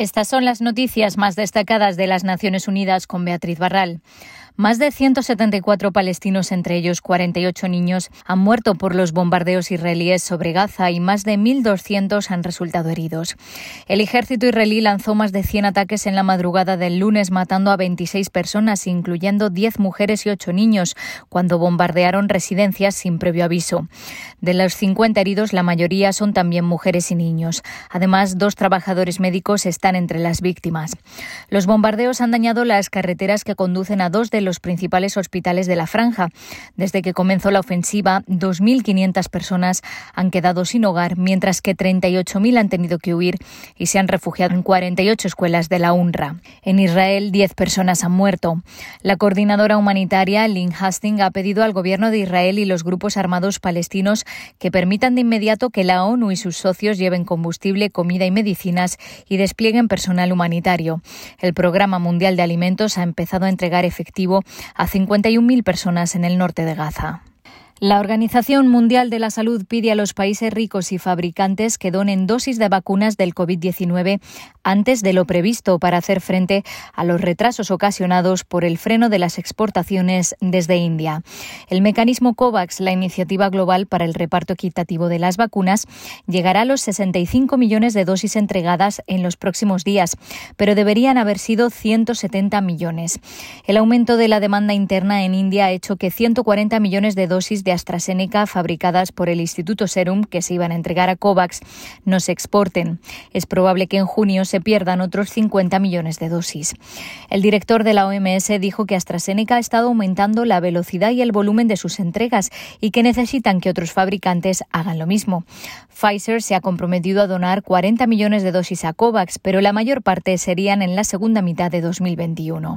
Estas son las noticias más destacadas de las Naciones Unidas con Beatriz Barral. Más de 174 palestinos, entre ellos 48 niños, han muerto por los bombardeos israelíes sobre Gaza y más de 1.200 han resultado heridos. El ejército israelí lanzó más de 100 ataques en la madrugada del lunes, matando a 26 personas, incluyendo 10 mujeres y 8 niños, cuando bombardearon residencias sin previo aviso. De los 50 heridos, la mayoría son también mujeres y niños. Además, dos trabajadores médicos están entre las víctimas. Los bombardeos han dañado las carreteras que conducen a dos de los principales hospitales de la franja. Desde que comenzó la ofensiva, 2.500 personas han quedado sin hogar, mientras que 38.000 han tenido que huir y se han refugiado en 48 escuelas de la UNRWA. En Israel, 10 personas han muerto. La coordinadora humanitaria, Lynn Hastings, ha pedido al gobierno de Israel y los grupos armados palestinos que permitan de inmediato que la ONU y sus socios lleven combustible, comida y medicinas y desplieguen personal humanitario. El Programa Mundial de Alimentos ha empezado a entregar efectivo a 51.000 personas en el norte de Gaza. La Organización Mundial de la Salud pide a los países ricos y fabricantes que donen dosis de vacunas del COVID-19 antes de lo previsto para hacer frente a los retrasos ocasionados por el freno de las exportaciones desde India. El mecanismo COVAX, la iniciativa global para el reparto equitativo de las vacunas, llegará a los 65 millones de dosis entregadas en los próximos días, pero deberían haber sido 170 millones. El aumento de la demanda interna en India ha hecho que 140 millones de dosis de AstraZeneca fabricadas por el Instituto Serum que se iban a entregar a COVAX no se exporten. Es probable que en junio se pierdan otros 50 millones de dosis. El director de la OMS dijo que AstraZeneca ha estado aumentando la velocidad y el volumen de sus entregas y que necesitan que otros fabricantes hagan lo mismo. Pfizer se ha comprometido a donar 40 millones de dosis a COVAX, pero la mayor parte serían en la segunda mitad de 2021.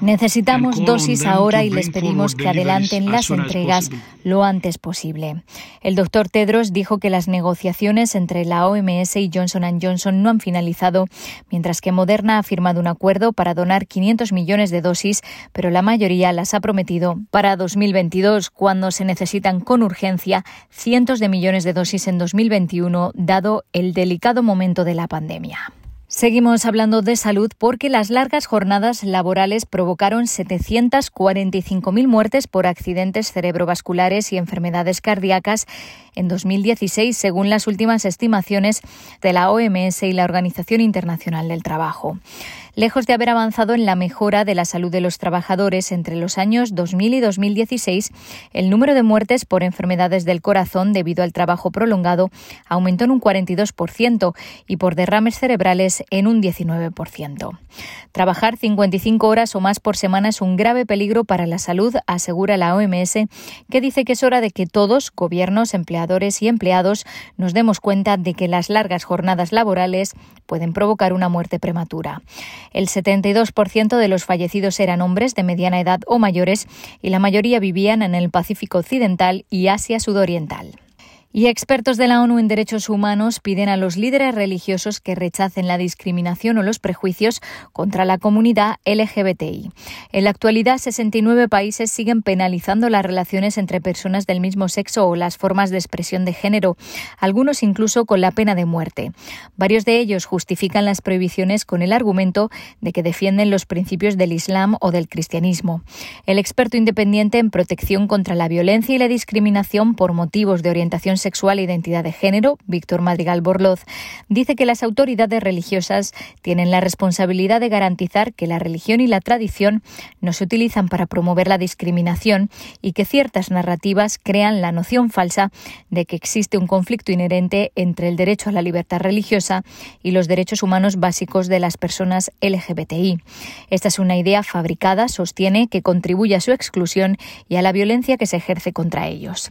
Necesitamos dosis ahora y les pedimos que adelanten adelanten las entregas lo antes posible. El doctor Tedros dijo que las negociaciones entre la OMS y Johnson Johnson no han finalizado, mientras que Moderna ha firmado un acuerdo para donar 500 millones de dosis, pero la mayoría las ha prometido para 2022, cuando se necesitan con urgencia cientos de millones de dosis en 2021, dado el delicado momento de la pandemia. Seguimos hablando de salud porque las largas jornadas laborales provocaron 745.000 muertes por accidentes cerebrovasculares y enfermedades cardíacas en 2016, según las últimas estimaciones de la OMS y la Organización Internacional del Trabajo lejos de haber avanzado en la mejora de la salud de los trabajadores entre los años 2000 y 2016, el número de muertes por enfermedades del corazón debido al trabajo prolongado aumentó en un 42% y por derrames cerebrales en un 19%. Trabajar 55 horas o más por semana es un grave peligro para la salud, asegura la OMS, que dice que es hora de que todos, gobiernos, y empleados, nos demos cuenta de que las largas jornadas laborales pueden provocar una muerte prematura. El 72% de los fallecidos eran hombres de mediana edad o mayores y la mayoría vivían en el Pacífico Occidental y Asia Sudoriental. Y expertos de la ONU en derechos humanos piden a los líderes religiosos que rechacen la discriminación o los prejuicios contra la comunidad LGBTI. En la actualidad, 69 países siguen penalizando las relaciones entre personas del mismo sexo o las formas de expresión de género, algunos incluso con la pena de muerte. Varios de ellos justifican las prohibiciones con el argumento de que defienden los principios del Islam o del cristianismo. El experto independiente en protección contra la violencia y la discriminación por motivos de orientación sexual e identidad de género, Víctor Madrigal Borloz, dice que las autoridades religiosas tienen la responsabilidad de garantizar que la religión y la tradición no se utilizan para promover la discriminación y que ciertas narrativas crean la noción falsa de que existe un conflicto inherente entre el derecho a la libertad religiosa y los derechos humanos básicos de las personas LGBTI. Esta es una idea fabricada, sostiene, que contribuye a su exclusión y a la violencia que se ejerce contra ellos.